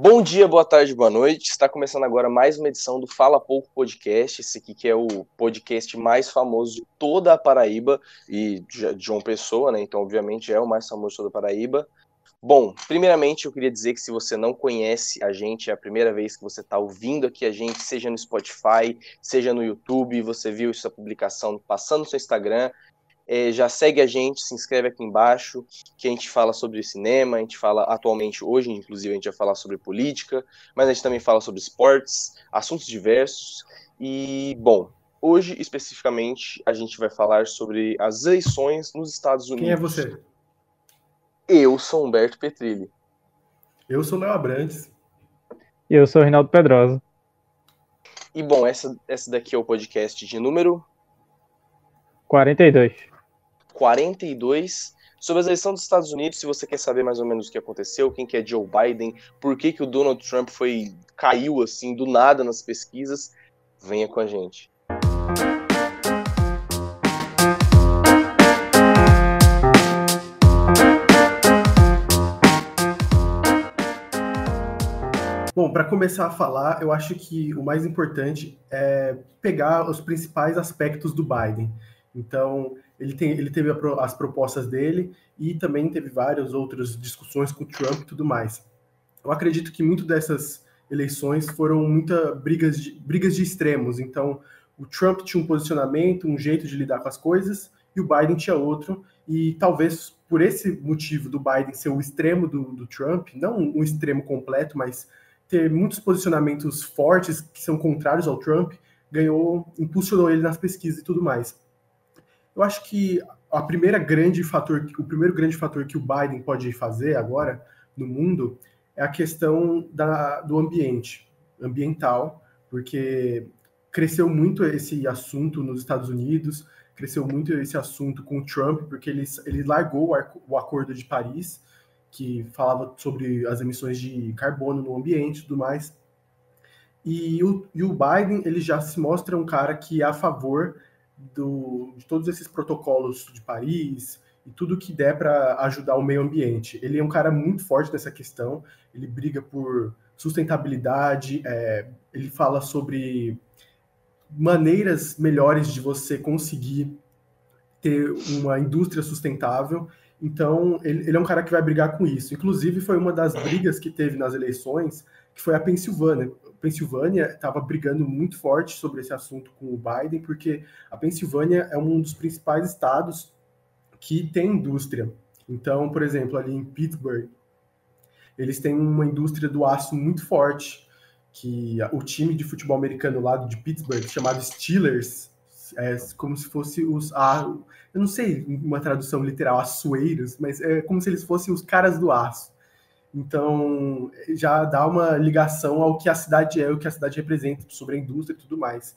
Bom dia, boa tarde, boa noite. Está começando agora mais uma edição do Fala Pouco Podcast. Esse aqui que é o podcast mais famoso de toda a Paraíba e de João Pessoa, né? Então, obviamente, é o mais famoso de toda a Paraíba. Bom, primeiramente eu queria dizer que se você não conhece a gente, é a primeira vez que você está ouvindo aqui a gente, seja no Spotify, seja no YouTube, você viu essa publicação passando no seu Instagram, é, já segue a gente, se inscreve aqui embaixo, que a gente fala sobre cinema, a gente fala atualmente, hoje, inclusive, a gente vai falar sobre política, mas a gente também fala sobre esportes, assuntos diversos. E, bom, hoje, especificamente, a gente vai falar sobre as eleições nos Estados Unidos. Quem é você? Eu sou Humberto Petrilli. Eu sou Léo Abrantes. E eu sou Reinaldo Pedrosa. E, bom, essa, essa daqui é o podcast de número 42. 42 sobre as eleições dos Estados Unidos. Se você quer saber mais ou menos o que aconteceu, quem que é Joe Biden, por que, que o Donald Trump foi caiu assim do nada nas pesquisas, venha com a gente. Bom, para começar a falar, eu acho que o mais importante é pegar os principais aspectos do Biden. Então, ele, tem, ele teve as propostas dele e também teve várias outras discussões com o Trump e tudo mais. Eu acredito que muito dessas eleições foram muitas brigas de, brigas de extremos. Então, o Trump tinha um posicionamento, um jeito de lidar com as coisas, e o Biden tinha outro. E talvez por esse motivo do Biden ser o extremo do, do Trump, não um extremo completo, mas ter muitos posicionamentos fortes que são contrários ao Trump, ganhou, impulsionou ele nas pesquisas e tudo mais. Eu acho que a primeira grande fator, o primeiro grande fator que o Biden pode fazer agora no mundo é a questão da, do ambiente, ambiental, porque cresceu muito esse assunto nos Estados Unidos, cresceu muito esse assunto com o Trump, porque ele, ele largou o Acordo de Paris, que falava sobre as emissões de carbono no ambiente e tudo mais. E o, e o Biden ele já se mostra um cara que é a favor do, de todos esses protocolos de Paris e tudo que der para ajudar o meio ambiente. Ele é um cara muito forte nessa questão, ele briga por sustentabilidade, é, ele fala sobre maneiras melhores de você conseguir ter uma indústria sustentável. Então, ele, ele, é um cara que vai brigar com isso. Inclusive, foi uma das brigas que teve nas eleições, que foi a Pensilvânia. Pensilvânia estava brigando muito forte sobre esse assunto com o Biden, porque a Pensilvânia é um dos principais estados que tem indústria. Então, por exemplo, ali em Pittsburgh, eles têm uma indústria do aço muito forte, que o time de futebol americano lá de Pittsburgh, chamado Steelers, é como se fosse os. Ah, eu não sei uma tradução literal, açoeiros, mas é como se eles fossem os caras do aço. Então, já dá uma ligação ao que a cidade é, o que a cidade representa, sobre a indústria e tudo mais.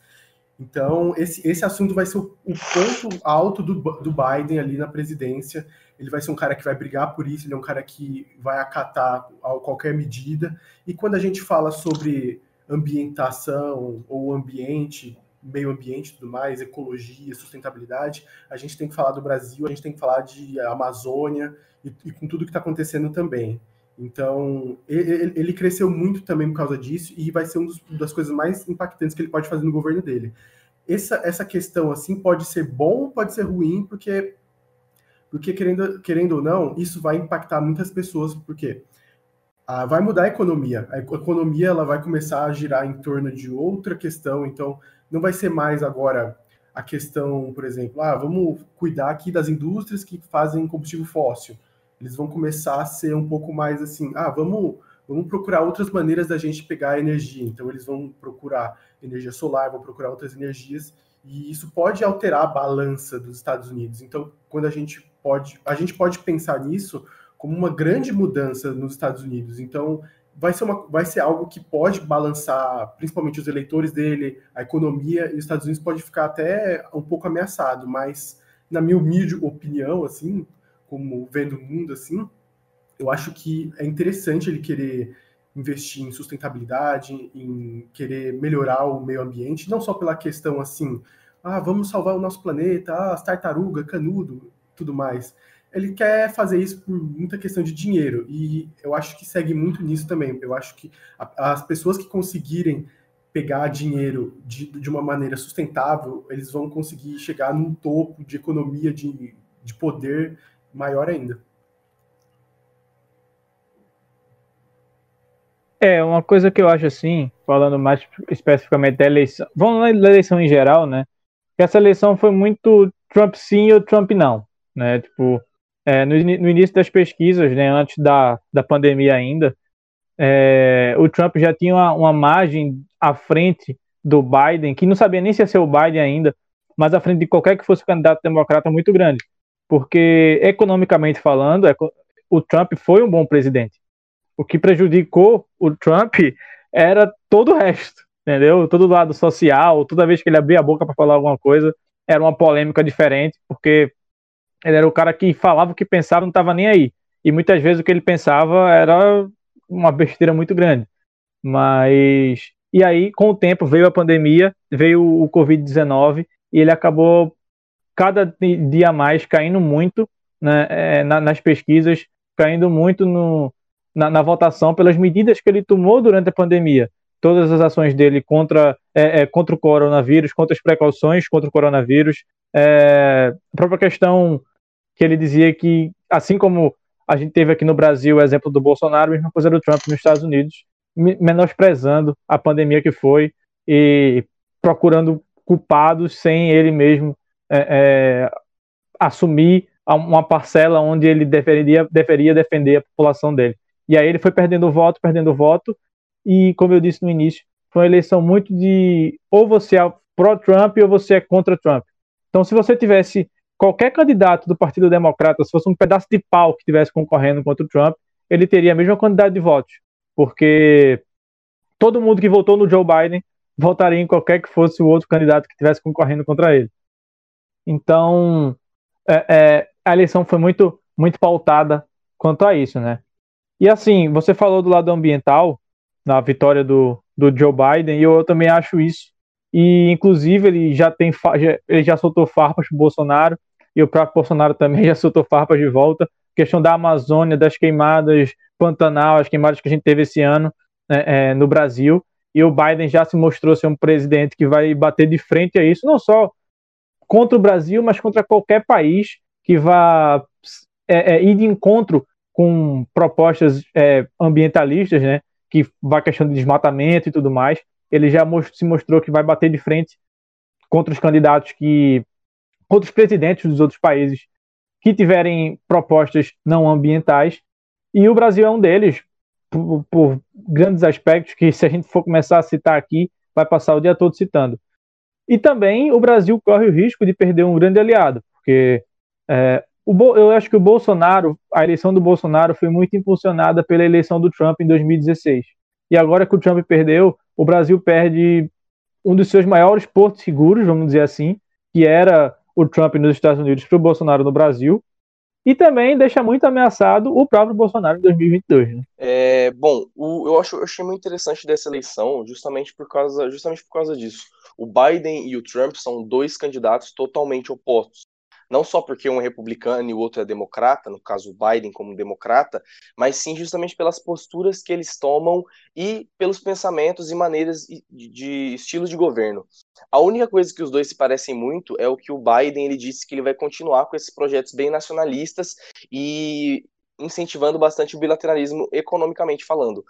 Então, esse, esse assunto vai ser o, o ponto alto do, do Biden ali na presidência. Ele vai ser um cara que vai brigar por isso, ele é um cara que vai acatar qualquer medida. E quando a gente fala sobre ambientação ou ambiente, meio ambiente tudo mais, ecologia, sustentabilidade, a gente tem que falar do Brasil, a gente tem que falar de Amazônia e, e com tudo que está acontecendo também. Então, ele, ele, cresceu muito também por causa disso e vai ser uma das coisas mais impactantes que ele pode fazer no governo dele. Essa, essa questão, assim, pode ser bom, pode ser ruim, porque, porque querendo, querendo ou não, isso vai impactar muitas pessoas, porque ah, vai mudar a economia. A economia ela vai começar a girar em torno de outra questão, então não vai ser mais agora a questão, por exemplo, ah, vamos cuidar aqui das indústrias que fazem combustível fóssil eles vão começar a ser um pouco mais assim, ah, vamos, vamos procurar outras maneiras da gente pegar energia. Então eles vão procurar energia solar, vão procurar outras energias e isso pode alterar a balança dos Estados Unidos. Então, quando a gente pode, a gente pode pensar nisso como uma grande mudança nos Estados Unidos. Então, vai ser, uma, vai ser algo que pode balançar, principalmente os eleitores dele, a economia, e os Estados Unidos pode ficar até um pouco ameaçado, mas, na minha humilde opinião, assim, como vendo o mundo assim, eu acho que é interessante ele querer investir em sustentabilidade, em querer melhorar o meio ambiente, não só pela questão assim, ah, vamos salvar o nosso planeta, ah, as tartarugas, canudo, tudo mais. ele quer fazer isso por muita questão de dinheiro. E eu acho que segue muito nisso também. Eu acho que a, as pessoas que conseguirem pegar dinheiro de, de uma maneira sustentável, eles vão conseguir chegar num topo de economia, de, de poder maior ainda. É, uma coisa que eu acho assim, falando mais especificamente da eleição, vamos na eleição em geral, né? Que essa eleição foi muito Trump sim ou Trump não, né? Tipo, é, no, no, início das pesquisas, né, antes da, da pandemia ainda, é, o Trump já tinha uma, uma, margem à frente do Biden, que não sabia nem se ia ser o Biden ainda, mas à frente de qualquer que fosse o candidato democrata muito grande. Porque, economicamente falando, o Trump foi um bom presidente. O que prejudicou o Trump era todo o resto, entendeu? Todo lado social, toda vez que ele abria a boca para falar alguma coisa, era uma polêmica diferente, porque ele era o cara que falava o que pensava, não estava nem aí. E muitas vezes o que ele pensava era uma besteira muito grande. Mas. E aí, com o tempo, veio a pandemia, veio o Covid-19, e ele acabou cada dia mais caindo muito né, é, nas pesquisas, caindo muito no, na, na, votação pelas medidas que ele tomou durante a pandemia. Todas as ações dele contra, é, é, contra o coronavírus, contra as precauções contra o coronavírus, é, a própria questão que ele dizia que, assim como a gente teve aqui no Brasil o exemplo do Bolsonaro, a mesma coisa do Trump nos Estados Unidos, menosprezando a pandemia que foi e procurando culpados sem ele mesmo é, é, assumir uma parcela onde ele deveria, deveria defender a população dele. E aí ele foi perdendo voto, perdendo voto, e como eu disse no início, foi uma eleição muito de ou você é pró-Trump ou você é contra Trump. Então, se você tivesse qualquer candidato do Partido Democrata, se fosse um pedaço de pau que estivesse concorrendo contra o Trump, ele teria a mesma quantidade de votos, porque todo mundo que votou no Joe Biden votaria em qualquer que fosse o outro candidato que estivesse concorrendo contra ele. Então, é, é, a eleição foi muito, muito pautada quanto a isso, né? E assim, você falou do lado ambiental, na vitória do, do Joe Biden, e eu, eu também acho isso. E, inclusive, ele já tem já, ele já soltou farpas pro Bolsonaro, e o próprio Bolsonaro também já soltou farpas de volta. Questão da Amazônia, das queimadas Pantanal, as queimadas que a gente teve esse ano né, é, no Brasil. E o Biden já se mostrou ser um presidente que vai bater de frente a isso, não só contra o Brasil, mas contra qualquer país que vá é, é, ir de encontro com propostas é, ambientalistas, né, que vai questão de desmatamento e tudo mais. Ele já most se mostrou que vai bater de frente contra os candidatos que outros presidentes dos outros países que tiverem propostas não ambientais, e o Brasil é um deles, por, por, grandes aspectos que, se a gente for começar a citar aqui, vai passar o dia todo citando. E também o Brasil corre o risco de perder um grande aliado, porque é, o, eu acho que o Bolsonaro, a eleição do Bolsonaro foi muito impulsionada pela eleição do Trump em 2016. E agora que o Trump perdeu, o Brasil perde um dos seus maiores portos seguros, vamos dizer assim, que era o Trump nos Estados Unidos para o Bolsonaro no Brasil, e também deixa muito ameaçado o próprio Bolsonaro em 2022. Né? É, bom, o, eu, acho, eu achei muito interessante dessa eleição justamente por causa, justamente por causa disso. O Biden e o Trump são dois candidatos totalmente opostos não só porque um é republicano e o outro é democrata, no caso o Biden como democrata, mas sim justamente pelas posturas que eles tomam e pelos pensamentos e maneiras de estilo de governo. A única coisa que os dois se parecem muito é o que o Biden ele disse que ele vai continuar com esses projetos bem nacionalistas e incentivando bastante o bilateralismo economicamente falando.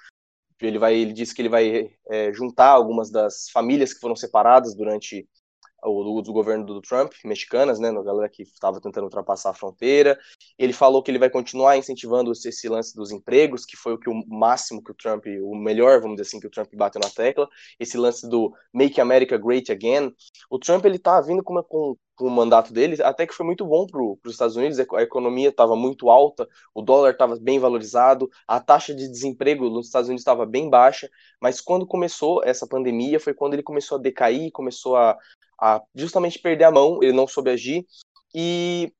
Ele vai, ele disse que ele vai é, juntar algumas das famílias que foram separadas durante o do, governo do Trump, mexicanas, né, a galera que estava tentando ultrapassar a fronteira. Ele falou que ele vai continuar incentivando esse lance dos empregos, que foi o que o máximo que o Trump, o melhor, vamos dizer assim, que o Trump bateu na tecla. Esse lance do Make America Great Again. O Trump ele tá vindo com, com, com o mandato dele, até que foi muito bom para os Estados Unidos. A economia estava muito alta, o dólar estava bem valorizado, a taxa de desemprego nos Estados Unidos estava bem baixa. Mas quando começou essa pandemia, foi quando ele começou a decair, começou a a justamente perder a mão, ele não soube agir. E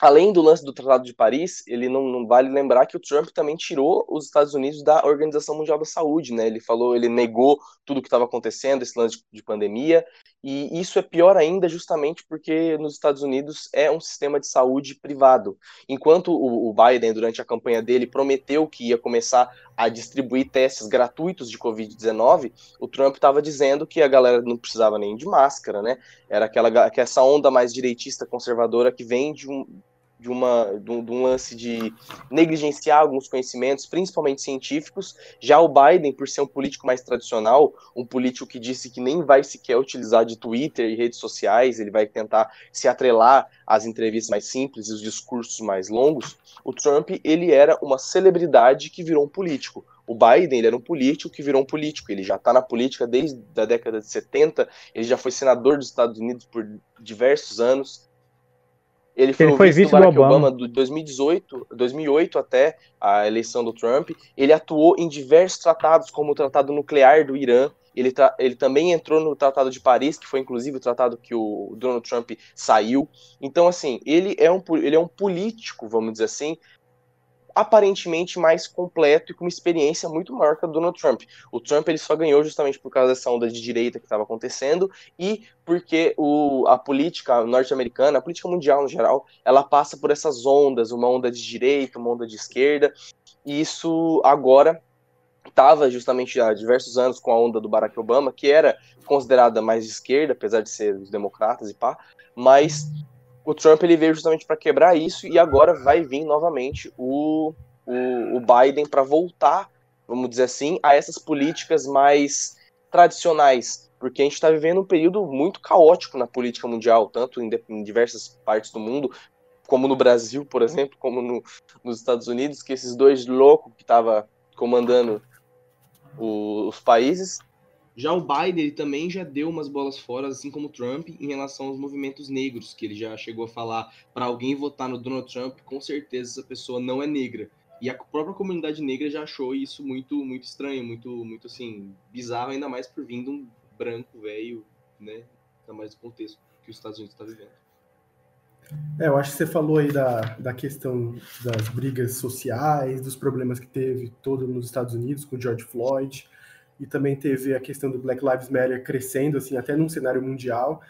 além do lance do Tratado de Paris, ele não, não, vale lembrar que o Trump também tirou os Estados Unidos da Organização Mundial da Saúde, né? Ele falou, ele negou tudo que estava acontecendo, esse lance de pandemia, E isso é pior ainda justamente porque nos Estados Unidos é um sistema de saúde privado. Enquanto o, Biden, durante a campanha dele, prometeu que ia começar a distribuir testes gratuitos de Covid-19, o Trump estava dizendo que a galera não precisava nem de máscara, né? Era aquela que essa onda mais direitista conservadora que vem de um, de, uma, de um, de, um, lance de negligenciar alguns conhecimentos, principalmente científicos. Já o Biden, por ser um político mais tradicional, um político que disse que nem vai sequer utilizar de Twitter e redes sociais, ele vai tentar se atrelar às entrevistas mais simples e os discursos mais longos. O Trump, ele era uma celebridade que virou um político. O Biden ele era um político que virou um político. Ele já está na política desde a década de 70. Ele já foi senador dos Estados Unidos por diversos anos. Ele foi, ele foi vice do Barack Obama. Obama de 2018, 2008 até a eleição do Trump. Ele atuou em diversos tratados, como o Tratado Nuclear do Irã. Ele, ele também entrou no Tratado de Paris, que foi inclusive o tratado que o Donald Trump saiu. Então, assim, ele é um, ele é um político, vamos dizer assim, aparentemente mais completo e com uma experiência muito maior que a do Donald Trump. O Trump ele só ganhou justamente por causa dessa onda de direita que estava acontecendo e porque o, a política norte-americana, a política mundial no geral, ela passa por essas ondas, uma onda de direita, uma onda de esquerda, e isso agora estava justamente há diversos anos com a onda do Barack Obama, que era considerada mais de esquerda, apesar de ser os democratas e pá, mas o Trump ele veio justamente para quebrar isso e agora vai vir novamente o, o, o Biden para voltar, vamos dizer assim, a essas políticas mais tradicionais, porque a gente está vivendo um período muito caótico na política mundial, tanto em, em diversas partes do mundo, como no Brasil, por exemplo, como no, nos Estados Unidos, que esses dois loucos que estavam comandando o, os países já o Biden ele também já deu umas bolas fora, assim como o Trump, em relação aos movimentos negros, que ele já chegou a falar para alguém votar no Donald Trump, com certeza essa pessoa não é negra. E a própria comunidade negra já achou isso muito muito estranho, muito muito assim bizarro, ainda mais por vindo um branco velho, né? Ainda mais do contexto que os Estados Unidos está vivendo. É, eu acho que você falou aí da, da questão das brigas sociais, dos problemas que teve todo nos Estados Unidos com George Floyd e também teve a questão do Black Lives Matter crescendo, assim, até num cenário mundial.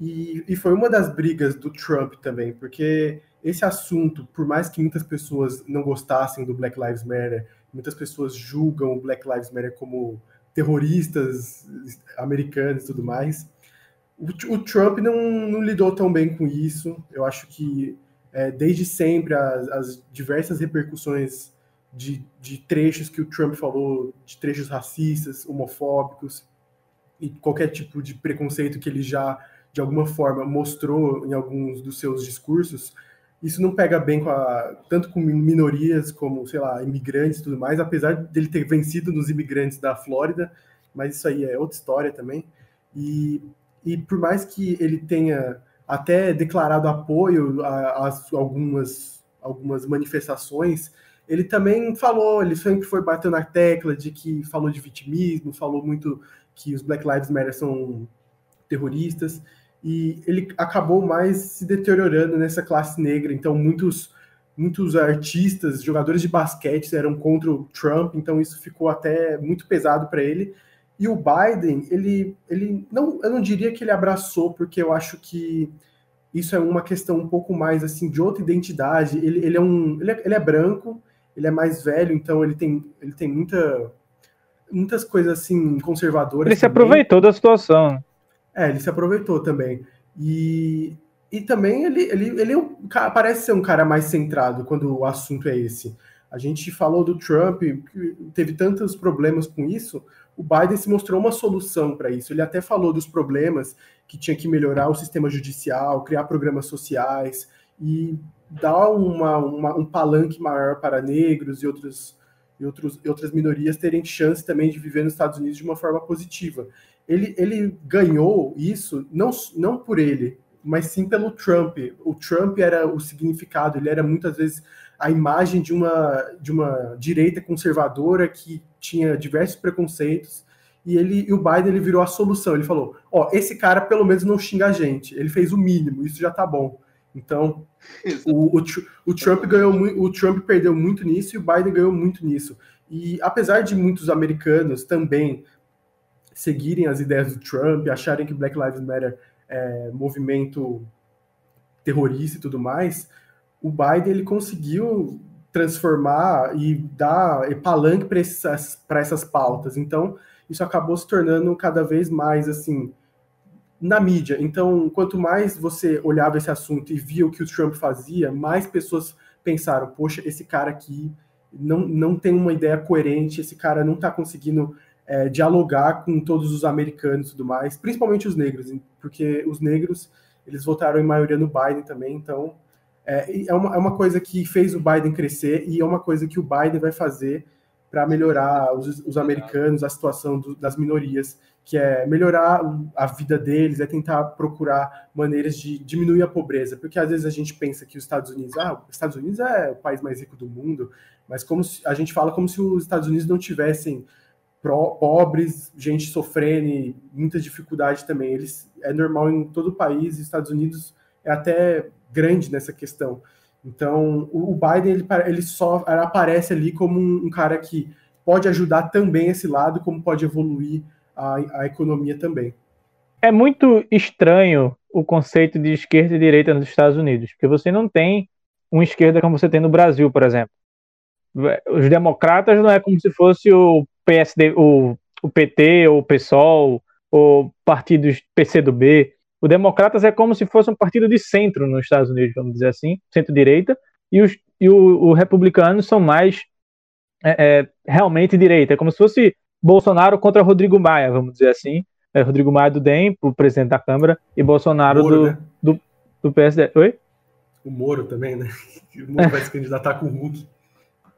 E, e foi uma das brigas do Trump também, porque esse assunto, por mais que muitas pessoas não gostassem do Black Lives Matter, muitas pessoas julgam o Black Lives Matter como terroristas americanos e tudo mais, o, o Trump não, não, lidou tão bem com isso. Eu acho que é, desde sempre as, as diversas repercussões de, de trechos que o Trump falou, de trechos racistas, homofóbicos e qualquer tipo de preconceito que ele já, de alguma forma, mostrou em alguns dos seus discursos, isso não pega bem com a, tanto com minorias como, sei lá, imigrantes e tudo mais, apesar dele ter vencido nos imigrantes da Flórida, mas isso aí é outra história também. E, e por mais que ele tenha até declarado apoio a, a algumas, algumas manifestações, ele também falou, ele sempre foi batendo na tecla de que falou de vitimismo, falou muito que os Black Lives Matter são terroristas, e ele acabou mais se deteriorando nessa classe negra. Então, muitos, muitos artistas, jogadores de basquete eram contra o Trump, então isso ficou até muito pesado para ele. E o Biden, ele, ele não, eu não diria que ele abraçou, porque eu acho que isso é uma questão um pouco mais assim de outra identidade. Ele, ele é um, ele é, ele é branco, ele é mais velho, então ele tem, ele tem muita, muitas coisas assim conservadoras. Ele se aproveitou da situação. É, ele se aproveitou também. E, e também ele, ele, ele é um, parece ser um cara mais centrado quando o assunto é esse. A gente falou do Trump, que teve tantos problemas com isso, o Biden se mostrou uma solução para isso. Ele até falou dos problemas que tinha que melhorar o sistema judicial, criar programas sociais, e dar uma, uma, um palanque maior para negros e, outros, e, outros, e outras minorias terem chance também de viver nos Estados Unidos de uma forma positiva. Ele, ele ganhou isso não, não por ele, mas sim pelo Trump. O Trump era o significado, ele era muitas vezes a imagem de uma, de uma direita conservadora que tinha diversos preconceitos e ele e o Biden ele virou a solução. Ele falou: "Ó, esse cara pelo menos não xinga a gente. Ele fez o mínimo, isso já tá bom". Então, o, o, o, Trump ganhou o Trump perdeu muito nisso e o Biden ganhou muito nisso. E apesar de muitos americanos também seguirem as ideias do Trump, acharem que Black Lives Matter é movimento terrorista e tudo mais, o Biden ele conseguiu transformar e dar palanque para essas, essas pautas. Então, isso acabou se tornando cada vez mais assim na mídia. Então, quanto mais você olhava esse assunto e via o que o Trump fazia, mais pessoas pensaram: poxa, esse cara aqui não, não tem uma ideia coerente, esse cara não está conseguindo é, dialogar com todos os americanos e tudo mais, principalmente os negros, porque os negros eles votaram em maioria no Biden também, então é, é, uma, é uma coisa que fez o Biden crescer e é uma coisa que o Biden vai fazer para melhorar os, os, americanos, a situação do, das minorias, que é melhorar a vida deles, é tentar procurar maneiras de diminuir a pobreza, porque às vezes a gente pensa que os Estados Unidos, ah, os Estados Unidos é o país mais rico do mundo, mas como se, a gente fala como se os Estados Unidos não tivessem pobres, gente sofrendo, muita dificuldade também. Eles é normal em todo o país, Estados Unidos é até grande nessa questão. Então, o Biden ele, ele só aparece ali como um, um, cara que pode ajudar também esse lado, como pode evoluir a, a economia também. É muito estranho o conceito de esquerda e direita nos Estados Unidos, porque você não tem uma esquerda como você tem no Brasil, por exemplo. Os democratas não é como se fosse o PSD, o, o PT, ou o PSOL, ou partidos PCdoB. O Democratas é como se fosse um partido de centro nos Estados Unidos, vamos dizer assim, centro-direita, e, os, e o, o republicanos são mais é, é, realmente direita, é como se fosse Bolsonaro contra Rodrigo Maia, vamos dizer assim. É, Rodrigo Maia do DEM, o presidente da Câmara, e Bolsonaro Moro, do, né? do, do, PSD. Oi? O Moro também, né? O Moro vai se candidatar com o Hulk.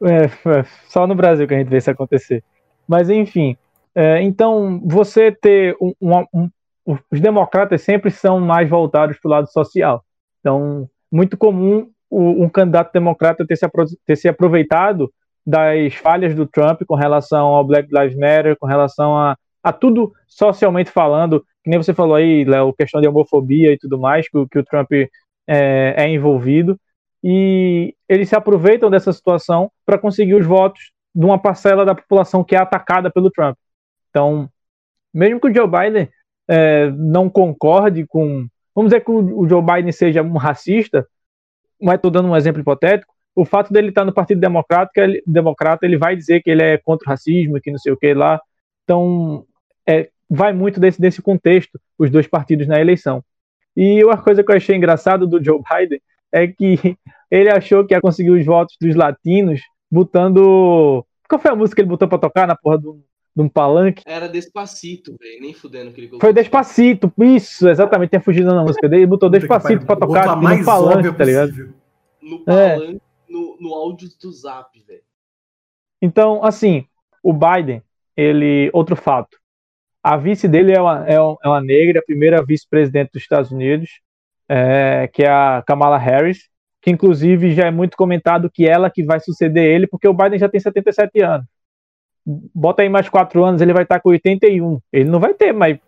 É, é, só no Brasil que a gente vê isso acontecer. Mas, enfim, é, então você ter um, um, um, Os democratas sempre são mais voltados para o lado social. Então, muito comum o, um candidato democrata ter se, ter se aproveitado das falhas do Trump com relação ao Black Lives Matter, com relação a, a tudo socialmente falando, que nem você falou aí, Léo, questão de homofobia e tudo mais, que, que o Trump é, é envolvido. E eles se aproveitam dessa situação para conseguir os votos de uma parcela da população que é atacada pelo Trump. Então, mesmo que o Joe Biden é, não concorde com. Vamos dizer que o, Joe Biden seja um racista, mas estou dando um exemplo hipotético. O fato dele estar no Partido Democrata, ele, Democrata, ele vai dizer que ele é contra o racismo, que não sei o que lá. Então, é, vai muito desse, desse contexto, os dois partidos na eleição. E uma coisa que eu achei engraçado do Joe Biden é que ele achou que ia conseguir os votos dos latinos botando. Qual foi a música que ele botou pra tocar na porra do, de um palanque? Era Despacito, velho. Nem fudendo que ele colocou. Foi Despacito, isso, exatamente. Tinha fugido na música dele. Ele botou Despacito pra tocar no palanque, tá ligado? No é. palanque, é. No, no áudio do zap, velho. Então, assim, o Biden, ele. Outro fato. A vice dele é uma, é uma negra, a primeira vice-presidente dos Estados Unidos, é, que é a Kamala Harris que inclusive já é muito comentado que ela que vai suceder ele, porque o Biden já tem 77 anos. Bota aí mais quatro anos, ele vai estar com 81. Ele não vai ter mais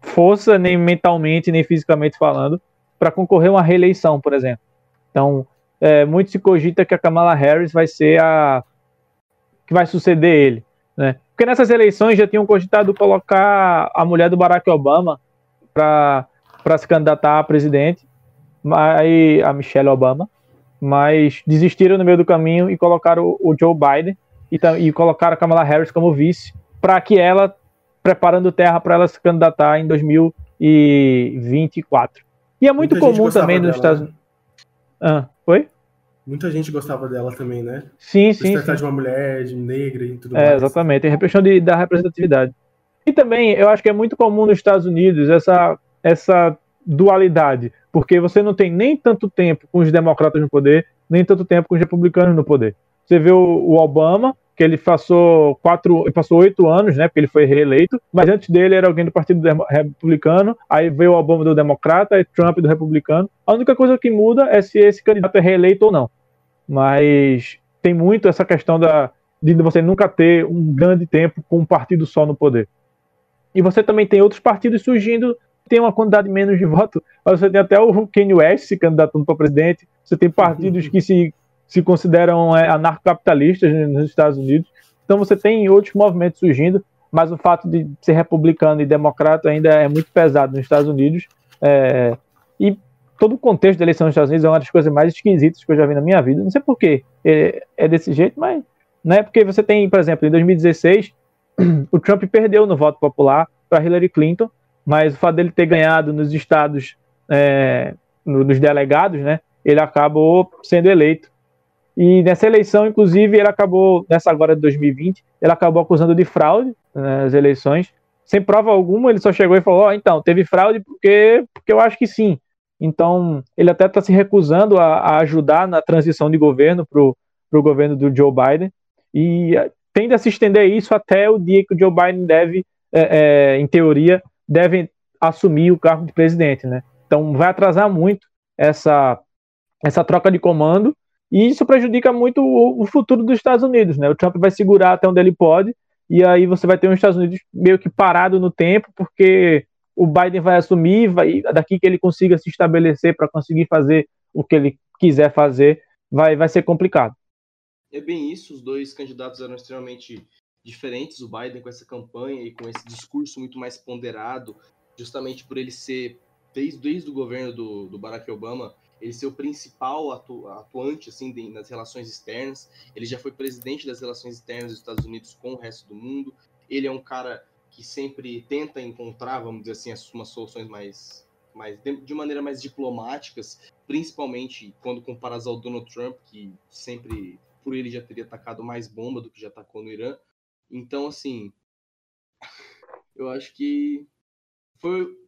força, nem mentalmente, nem fisicamente falando, para concorrer a uma reeleição, por exemplo. Então, é, muito se cogita que a Kamala Harris vai ser a que vai suceder ele, né? Porque nessas eleições já tinham cogitado colocar a mulher do Barack Obama para se candidatar a presidente, mas, a Michelle Obama, mas desistiram no meio do caminho e colocaram o, Joe Biden e, e colocaram a Kamala Harris como vice, para que ela, preparando terra para ela se candidatar em 2024. E é muito Muita comum também nos Estados Unidos. Né? Ah, oi? Muita gente gostava dela também, né? Sim, sim. Se de uma mulher, de negra e tudo é, mais. Exatamente, a questão de, da representatividade. E também, eu acho que é muito comum nos Estados Unidos essa, essa dualidade porque você não tem nem tanto tempo com os democratas no poder, nem tanto tempo com os republicanos no poder. Você vê o, o Obama, que ele passou quatro, passou oito anos, né? Porque ele foi reeleito, mas antes dele era alguém do Partido Republicano, aí veio o Obama do Democrata e Trump do Republicano. A única coisa que muda é se esse candidato é reeleito ou não. Mas tem muito essa questão da, de você nunca ter um grande tempo com um partido só no poder. E você também tem outros partidos surgindo tem uma quantidade menos de votos. Você tem até o Kanye West se candidatando para presidente. Você tem partidos que se, se consideram é, anarcocapitalistas nos Estados Unidos. Então você tem outros movimentos surgindo. mas o fato de ser republicano e democrata ainda é muito pesado nos Estados Unidos. É, e todo o contexto da eleição nos Estados Unidos é uma das coisas mais esquisitas que eu já vi na minha vida. Não sei por que é, é, desse jeito, mas não é porque você tem, por exemplo, em 2016, o Trump perdeu no voto popular para Hillary Clinton, mas o fato dele ter ganhado nos estados, é, no, nos delegados, né, ele acabou sendo eleito. E nessa eleição, inclusive, ele acabou, nessa agora de 2020, ele acabou acusando de fraude né, nas eleições, sem prova alguma, ele só chegou e falou: Ó, oh, então, teve fraude porque, porque eu acho que sim. Então, ele até está se recusando a, a, ajudar na transição de governo para o governo do Joe Biden e eh, tende a se estender isso até o dia que o Joe Biden deve, é, é, em teoria, deve assumir o cargo de presidente, né? Então, vai atrasar muito essa, essa troca de comando e isso prejudica muito o, o futuro dos Estados Unidos, né? O Trump vai segurar até onde ele pode e aí você vai ter os Estados Unidos meio que parado no tempo, porque o Biden vai assumir, vai, daqui que ele consiga se estabelecer para conseguir fazer o que ele quiser fazer, vai, vai ser complicado. É bem isso, os dois candidatos eram extremamente diferentes, o Biden com essa campanha e com esse discurso muito mais ponderado, justamente por ele ser, desde, desde o governo do, do Barack Obama, ele ser o principal atu, atuante assim de, nas relações externas. Ele já foi presidente das relações externas dos Estados Unidos com o resto do mundo. Ele é um cara que sempre tenta encontrar, vamos dizer assim, umas soluções mais, mais de maneira mais diplomáticas, principalmente quando comparadas ao Donald Trump, que sempre por ele já teria atacado mais bomba do que já atacou no Irã. Então, assim, eu acho que foi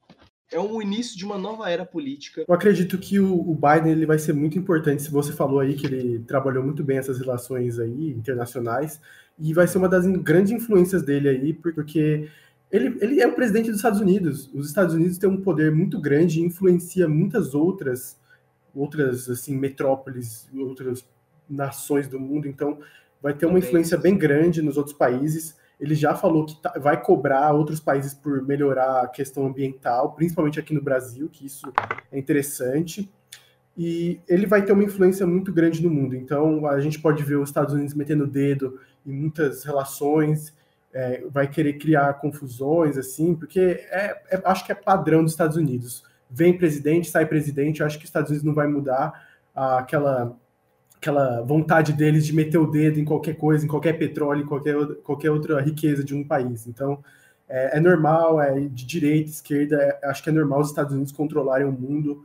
é um início de uma nova era política. Eu acredito que o, o, Biden ele vai ser muito importante. Se você falou aí que ele trabalhou muito bem essas relações aí internacionais e vai ser uma das grandes influências dele aí, porque ele, ele é o presidente dos Estados Unidos. Os Estados Unidos têm um poder muito grande e influencia muitas outras outras assim metrópoles, outras nações do mundo. Então, vai ter uma influência bem grande nos outros países ele já falou que tá, vai cobrar outros países por melhorar a questão ambiental, principalmente aqui no Brasil, que isso é interessante. E ele vai ter uma influência muito grande no mundo. Então, a gente pode ver os Estados Unidos metendo o dedo em muitas relações, é, vai querer criar confusões, assim, porque é, é, acho que é padrão dos Estados Unidos. Vem presidente, sai presidente, acho que os Estados Unidos não vai mudar aquela aquela vontade deles de meter o dedo em qualquer coisa, em qualquer petróleo, em qualquer, qualquer outra riqueza de um país. Então, é, é normal, é de direita, esquerda, é, acho que é normal os Estados Unidos controlarem o mundo.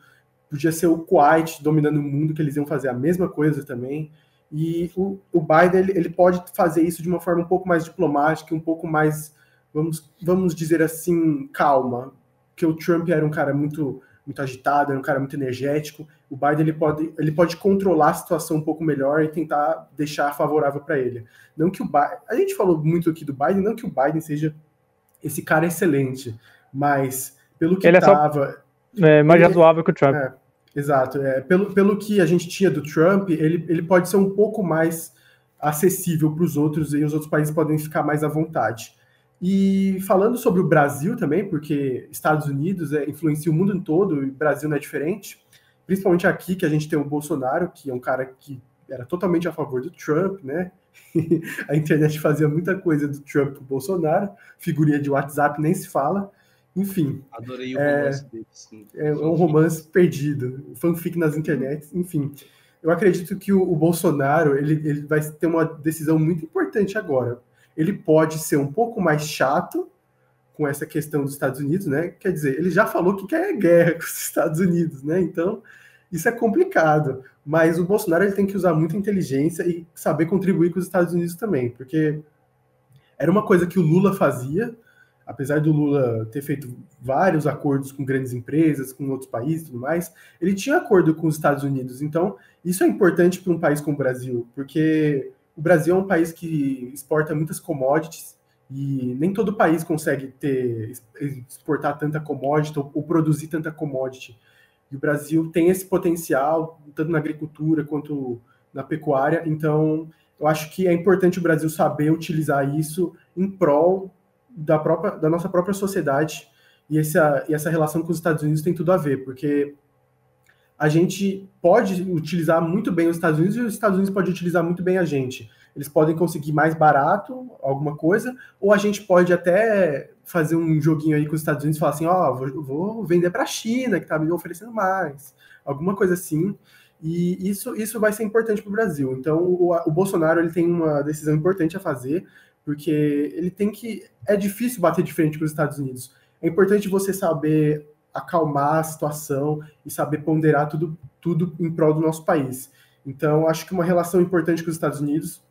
Podia ser o Kuwait dominando o mundo, que eles iam fazer a mesma coisa também. E o, o Biden, ele, ele pode fazer isso de uma forma um pouco mais diplomática, um pouco mais, vamos, vamos dizer assim, calma. Porque o Trump era um cara muito muito agitado, é um cara muito energético. O Biden ele pode, ele pode controlar a situação um pouco melhor e tentar deixar favorável para ele. Não que o Biden, a gente falou muito aqui do Biden, não que o Biden seja esse cara excelente, mas pelo que estava. É, é, mais ele, razoável que o Trump. É, exato. É, pelo, pelo que a gente tinha do Trump, ele, ele pode ser um pouco mais acessível para os outros e os outros países podem ficar mais à vontade. E falando sobre o Brasil também, porque Estados Unidos é, influencia o mundo todo e o Brasil não é diferente, principalmente aqui que a gente tem o Bolsonaro, que é um cara que era totalmente a favor do Trump, né? a internet fazia muita coisa do Trump pro Bolsonaro, figurinha de WhatsApp nem se fala. Enfim. Adorei o é, romance é, É um romance perdido, fanfic nas internets, enfim. Eu acredito que o, o Bolsonaro ele, ele vai ter uma decisão muito importante agora ele pode ser um pouco mais chato com essa questão dos Estados Unidos, né? Quer dizer, ele já falou que quer guerra com os Estados Unidos, né? Então, isso é complicado. Mas o Bolsonaro ele tem que usar muita inteligência e saber contribuir com os Estados Unidos também, porque era uma coisa que o Lula fazia, apesar do Lula ter feito vários acordos com grandes empresas, com outros países e tudo mais, ele tinha acordo com os Estados Unidos. Então, isso é importante para um país como o Brasil, porque o Brasil é um país que exporta muitas commodities e nem todo país consegue ter exportar tanta commodity ou, ou produzir tanta commodity. E o Brasil tem esse potencial, tanto na agricultura quanto na pecuária. Então, eu acho que é importante o Brasil saber utilizar isso em prol da, própria, da nossa própria sociedade. E essa, e essa relação com os Estados Unidos tem tudo a ver, porque a gente pode utilizar muito bem os Estados Unidos e os Estados Unidos pode utilizar muito bem a gente. Eles podem conseguir mais barato alguma coisa, ou a gente pode até fazer um joguinho aí com os Estados Unidos e falar assim, ó, oh, vou, vou, vender para a China, que está me oferecendo mais, alguma coisa assim. E isso, isso vai ser importante para o Brasil. Então, o, o Bolsonaro ele tem uma decisão importante a fazer, porque ele tem que. É difícil bater de frente com os Estados Unidos. É importante você saber acalmar a situação e saber ponderar tudo, tudo em prol do nosso país. Então, acho que uma relação importante com os Estados Unidos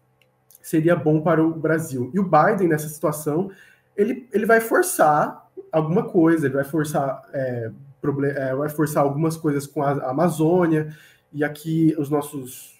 seria bom para o Brasil. E o Biden, nessa situação, ele, ele vai forçar alguma coisa, ele vai forçar, é, é, vai forçar algumas coisas com a Amazônia, e aqui os nossos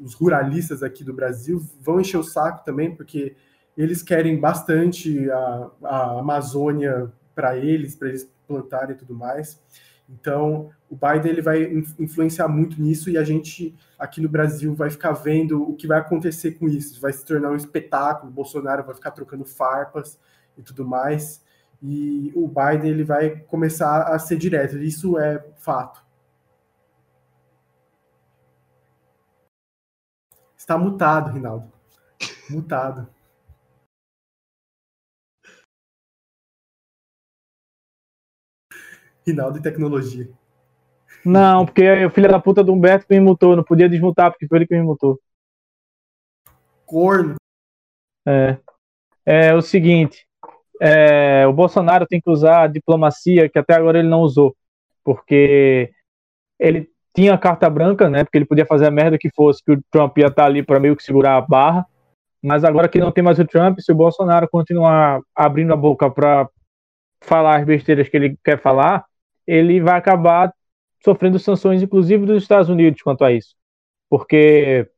os ruralistas aqui do Brasil vão encher o saco também, porque eles querem bastante a, a Amazônia para eles, para eles plantarem e tudo mais. Então, o Biden ele vai influenciar muito nisso e a gente aqui no Brasil vai ficar vendo o que vai acontecer com isso. Vai se tornar um espetáculo. O Bolsonaro vai ficar trocando farpas e tudo mais. E o Biden ele vai começar a ser direto. Isso é fato. Está mutado, Rinaldo. Mutado. Rinaldo e tecnologia. Não, porque o filho da puta do Humberto me mutou. Não podia desmutar, porque foi ele que me mutou. Corno. É. É o seguinte. É, o Bolsonaro tem que usar a diplomacia que até agora ele não usou. Porque ele tinha a carta branca, né? Porque ele podia fazer a merda que fosse, que o Trump ia estar tá ali para meio que segurar a barra. Mas agora que não tem mais o Trump, se o Bolsonaro continuar abrindo a boca para falar as besteiras que ele quer falar, ele vai acabar sofrendo sanções, inclusive dos Estados Unidos, quanto a isso. Porque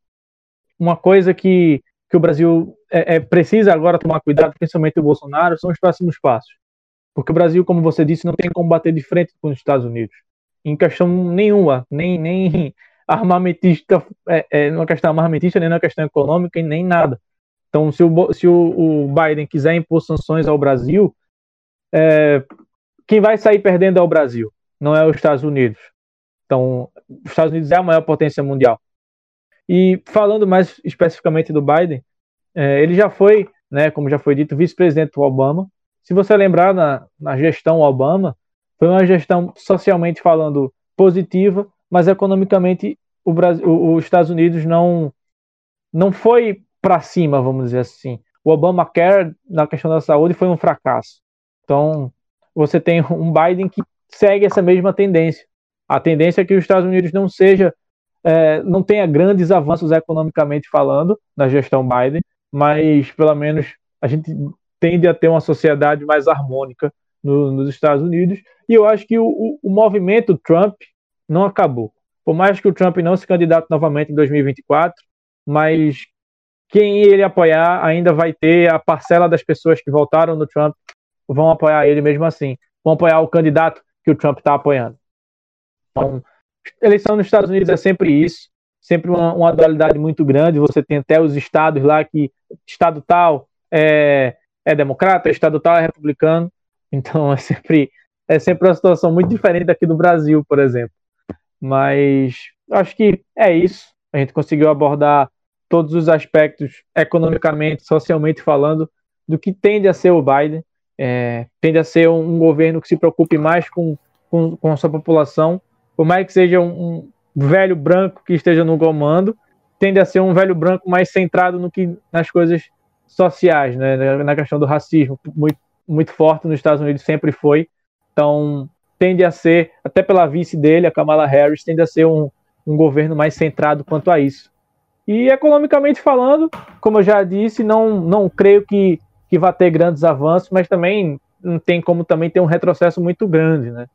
uma coisa que, que o Brasil é, é, precisa agora tomar cuidado, principalmente o Bolsonaro, são os próximos passos. Porque o Brasil, como você disse, não tem como bater de frente com os Estados Unidos em questão nenhuma, nem, nem armamentista, é, é, numa questão armamentista, nem na questão econômica, nem nada. Então, se o, se o, o Biden quiser impor sanções ao Brasil, é, quem vai sair perdendo é o Brasil, não é os Estados Unidos. Então, os Estados Unidos é a maior potência mundial. E falando mais especificamente do Biden, é, ele já foi, né, como já foi dito, vice-presidente do Obama. Se você lembrar, na, na gestão Obama, foi uma gestão socialmente falando positiva, mas economicamente o Brasil, os Estados Unidos não não foi para cima, vamos dizer assim. O Obamacare na questão da saúde foi um fracasso. Então, você tem um Biden que segue essa mesma tendência. A tendência é que os Estados Unidos não seja é, não tenha grandes avanços economicamente falando na gestão Biden, mas pelo menos a gente tende a ter uma sociedade mais harmônica no, nos Estados Unidos. E eu acho que o, o, movimento Trump não acabou. Por mais que o Trump não se candidate novamente em 2024, mas quem ele apoiar ainda vai ter a parcela das pessoas que votaram no Trump vão apoiar ele mesmo assim, vão apoiar o candidato que o Trump está apoiando. Então, eleição nos Estados Unidos é sempre isso, sempre uma, uma, dualidade muito grande. Você tem até os estados lá que estado tal é, é democrata, estado tal é republicano. Então é sempre, é sempre uma situação muito diferente daqui do Brasil, por exemplo. Mas acho que é isso. A gente conseguiu abordar todos os aspectos, economicamente, socialmente falando, do que tende a ser o Biden. É, tende a ser um, um, governo que se preocupe mais com, com, com a sua população, por mais que seja um, um, velho branco que esteja no comando, tende a ser um velho branco mais centrado no que nas coisas sociais, né, na questão do racismo, muito, muito forte nos Estados Unidos, sempre foi. Então, tende a ser, até pela vice dele, a Kamala Harris, tende a ser um, um governo mais centrado quanto a isso. E economicamente falando, como eu já disse, não, não creio que, que vá ter grandes avanços, mas também não tem como também ter um retrocesso muito grande, né?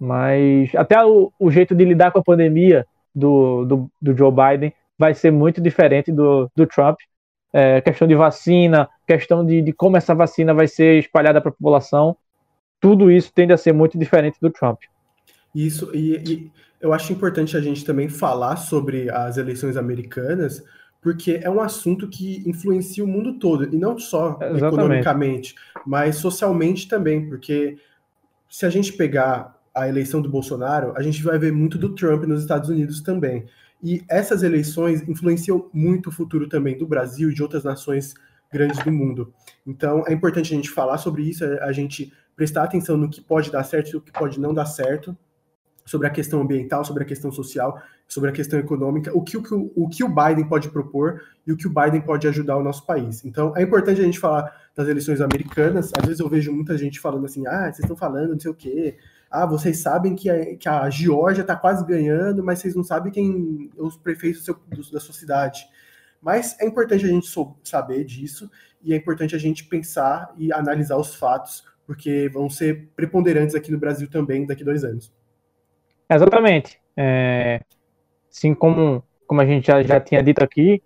Mas até o, o jeito de lidar com a pandemia do, do, do Joe Biden vai ser muito diferente do, do Trump é, questão de vacina, questão de, de como essa vacina vai ser espalhada para a população, tudo isso tende a ser muito diferente do Trump. Isso, e, e, eu acho importante a gente também falar sobre as eleições americanas, porque é um assunto que influencia o mundo todo, e não só Exatamente. economicamente, mas socialmente também, porque se a gente pegar a eleição do Bolsonaro, a gente vai ver muito do Trump nos Estados Unidos também. E essas eleições influenciam muito o futuro também do Brasil e de outras nações grandes do mundo. Então, é importante a gente falar sobre isso, a gente prestar atenção no que pode dar certo e o que pode não dar certo, sobre a questão ambiental, sobre a questão social, sobre a questão econômica, o que o, o que o Biden pode propor e o que o Biden pode ajudar o nosso país. Então, é importante a gente falar das eleições americanas. Às vezes eu vejo muita gente falando assim, ah, vocês estão falando não sei o quê, ah, vocês sabem que a, que a Geórgia está quase ganhando, mas vocês não sabem quem os prefeitos do seu, do, da sua cidade. Mas é importante a gente saber disso e é importante a gente pensar e analisar os fatos, porque vão ser preponderantes aqui no Brasil também daqui dois anos. Exatamente. É, assim como, como a gente já, já tinha dito aqui,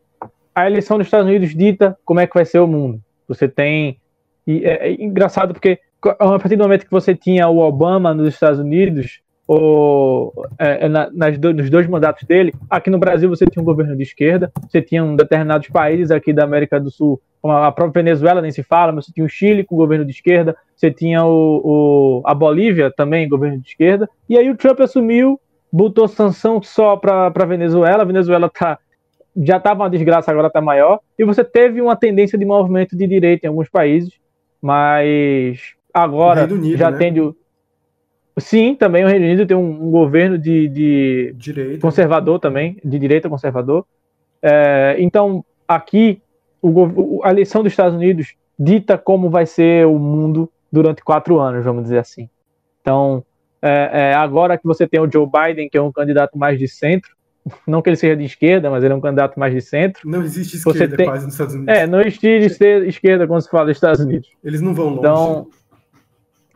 a eleição dos Estados Unidos dita como é que vai ser o mundo. Você tem. E é, é engraçado porque a partir do momento que você tinha o Obama nos Estados Unidos, ou é, é na, nas do, nos dois mandatos dele, aqui no Brasil você tinha um governo de esquerda, você tinha um determinados países aqui da América do Sul, como a própria Venezuela nem se fala, mas você tinha o Chile com governo de esquerda, você tinha o, o a Bolívia também governo de esquerda, e aí o Trump assumiu, botou sanção só para a Venezuela, a Venezuela tá já estava uma desgraça, agora está maior, e você teve uma tendência de movimento de direita em alguns países, mas agora Unido, já né? tem o. Sim, também o Reino Unido tem um, um governo de, de direita. conservador também, de direita conservador. É, então, aqui, o, a eleição dos Estados Unidos dita como vai ser o mundo durante quatro anos, vamos dizer assim. Então, é, é, agora que você tem o Joe Biden, que é um candidato mais de centro, não que ele seja de esquerda, mas ele é um candidato mais de centro. Não existe esquerda tem... quase nos Estados Unidos. É, não existe esquerda quando se fala dos Estados Unidos. Eles não vão longe. Então,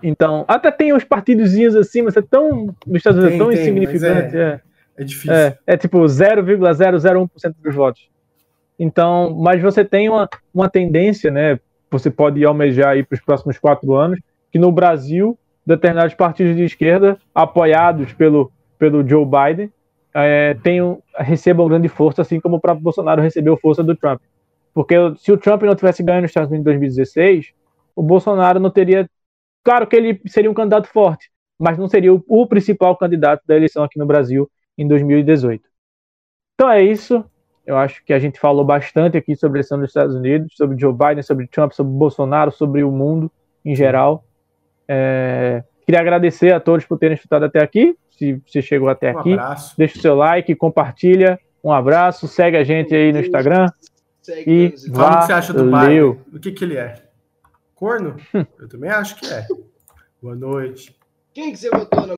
então até tem uns partidozinhos assim, mas é tão. Nos Estados Unidos é tão tem, insignificante. É, é, é, difícil. É, é tipo 0,001% dos votos. Então, mas você tem uma, uma tendência, né? Você pode almejar aí para os próximos quatro anos, que no Brasil, determinados partidos de esquerda, apoiados pelo, pelo Joe Biden, é, tenham, recebam grande força, assim como o próprio Bolsonaro recebeu força do Trump. Porque se o Trump não tivesse ganho nos Estados Unidos em 2016, o Bolsonaro não teria. Claro que ele seria um candidato forte, mas não seria o, o principal candidato da eleição aqui no Brasil em 2018. Então é isso. Eu acho que a gente falou bastante aqui sobre a eleição dos Estados Unidos, sobre Joe Biden, sobre Trump, sobre Bolsonaro, sobre o mundo em geral. É, queria agradecer a todos por terem escutado até aqui se você chegou até um aqui. Abraço. Deixa o seu like, compartilha. Um abraço, segue a gente aí no Instagram. Segue e Fala o que você acha do Biden. O que, que ele é? Corno? Eu também acho que é. Boa noite. Quem que você votou